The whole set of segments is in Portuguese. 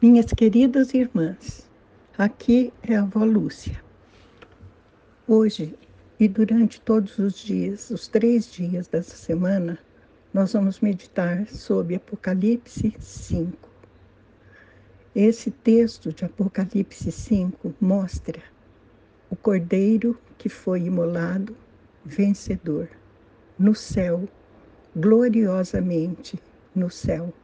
Minhas queridas irmãs, aqui é a avó Lúcia. Hoje e durante todos os dias, os três dias dessa semana, nós vamos meditar sobre Apocalipse 5. Esse texto de Apocalipse 5 mostra o cordeiro que foi imolado, vencedor, no céu, gloriosamente no céu.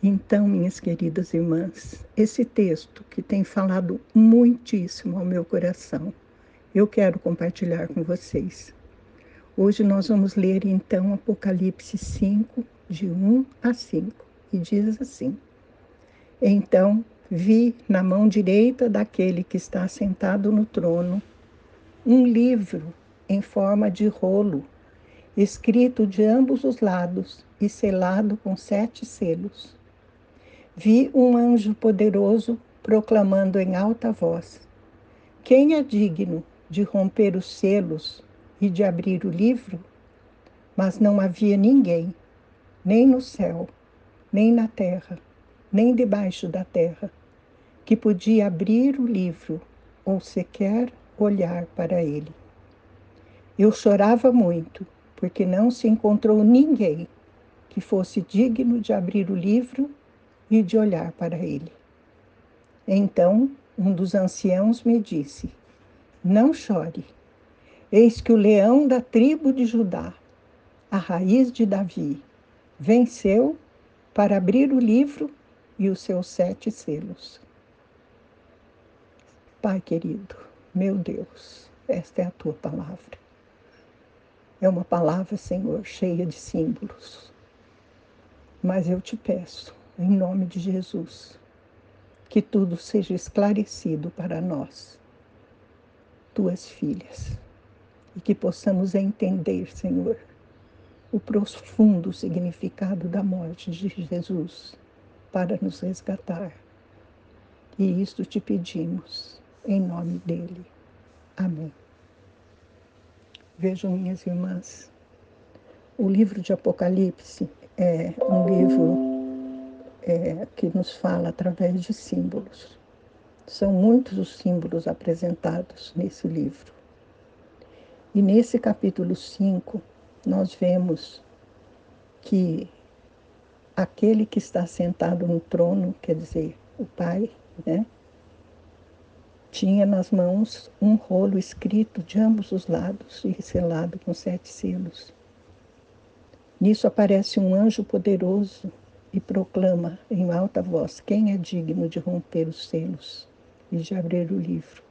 Então, minhas queridas irmãs, esse texto que tem falado muitíssimo ao meu coração, eu quero compartilhar com vocês. Hoje nós vamos ler então Apocalipse 5, de 1 a 5, e diz assim: Então vi na mão direita daquele que está sentado no trono um livro em forma de rolo, escrito de ambos os lados e selado com sete selos vi um anjo poderoso proclamando em alta voz: Quem é digno de romper os selos e de abrir o livro? Mas não havia ninguém, nem no céu, nem na terra, nem debaixo da terra, que podia abrir o livro ou sequer olhar para ele. Eu chorava muito, porque não se encontrou ninguém que fosse digno de abrir o livro e de olhar para ele. Então um dos anciãos me disse: Não chore. Eis que o leão da tribo de Judá, a raiz de Davi, venceu para abrir o livro e os seus sete selos. Pai querido, meu Deus, esta é a tua palavra. É uma palavra, Senhor, cheia de símbolos. Mas eu te peço, em nome de Jesus, que tudo seja esclarecido para nós, tuas filhas, e que possamos entender, Senhor, o profundo significado da morte de Jesus para nos resgatar. E isto te pedimos, em nome dele. Amém. Vejam, minhas irmãs, o livro de Apocalipse é um livro é, que nos fala através de símbolos. São muitos os símbolos apresentados nesse livro. E nesse capítulo 5, nós vemos que aquele que está sentado no trono, quer dizer, o Pai, né? Tinha nas mãos um rolo escrito de ambos os lados e selado com sete selos. Nisso aparece um anjo poderoso e proclama em alta voz: Quem é digno de romper os selos e de abrir o livro?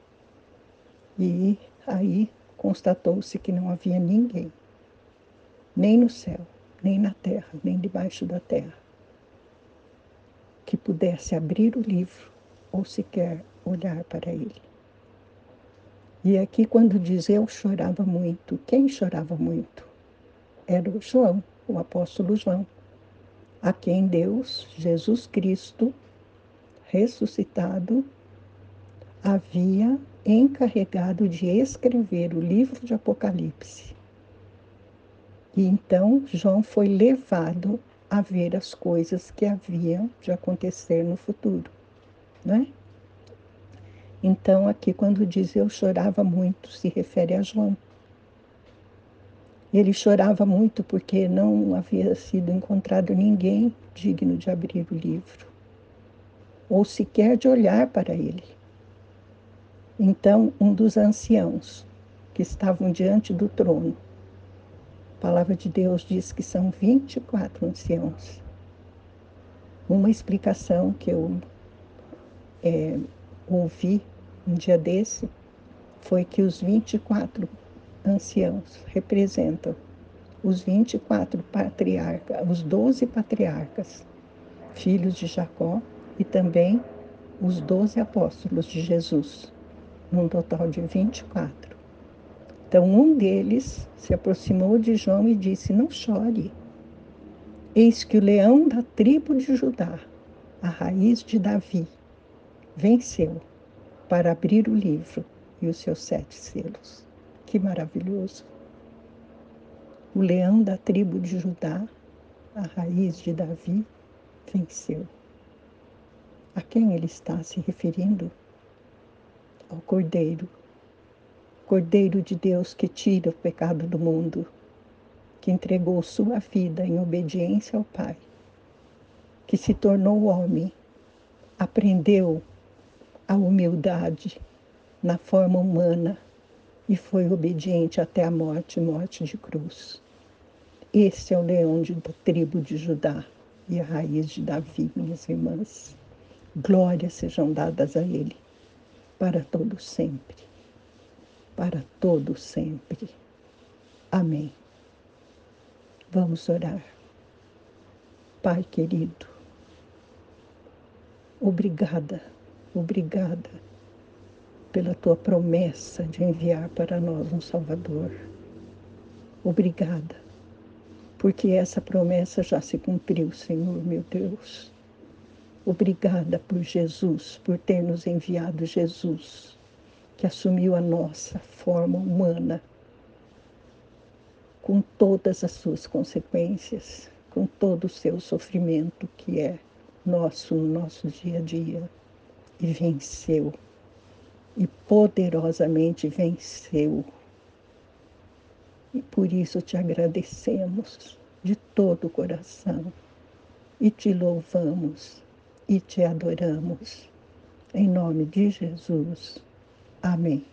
E aí constatou-se que não havia ninguém, nem no céu, nem na terra, nem debaixo da terra, que pudesse abrir o livro ou sequer olhar para ele. E aqui, quando diz eu chorava muito, quem chorava muito? Era o João, o apóstolo João a quem Deus, Jesus Cristo, ressuscitado, havia encarregado de escrever o livro de Apocalipse. E então João foi levado a ver as coisas que haviam de acontecer no futuro, né? Então, aqui, quando diz eu chorava muito, se refere a João. Ele chorava muito porque não havia sido encontrado ninguém digno de abrir o livro, ou sequer de olhar para ele. Então, um dos anciãos que estavam diante do trono, a palavra de Deus diz que são 24 anciãos. Uma explicação que eu é, ouvi um dia desse foi que os 24 anciãos representam os 24 patriarcas, os 12 patriarcas, filhos de Jacó, e também os 12 apóstolos de Jesus, num total de 24. Então, um deles se aproximou de João e disse: Não chore. Eis que o leão da tribo de Judá, a raiz de Davi, venceu para abrir o livro e os seus sete selos. Que maravilhoso! O leão da tribo de Judá, a raiz de Davi, venceu. A quem ele está se referindo? Ao Cordeiro. Cordeiro de Deus que tira o pecado do mundo, que entregou sua vida em obediência ao Pai, que se tornou homem, aprendeu a humildade na forma humana e foi obediente até a morte morte de cruz. Esse é o leão de, da tribo de Judá e a raiz de Davi, minhas irmãs. Glórias sejam dadas a Ele para todo sempre. Para todo sempre. Amém. Vamos orar. Pai querido, obrigada, obrigada pela tua promessa de enviar para nós um Salvador. Obrigada, porque essa promessa já se cumpriu, Senhor meu Deus. Obrigada por Jesus, por ter nos enviado Jesus, que assumiu a nossa forma humana, com todas as suas consequências, com todo o seu sofrimento que é nosso no nosso dia a dia, e venceu, e poderosamente venceu. E por isso te agradecemos de todo o coração e te louvamos e te adoramos. Em nome de Jesus. Amém.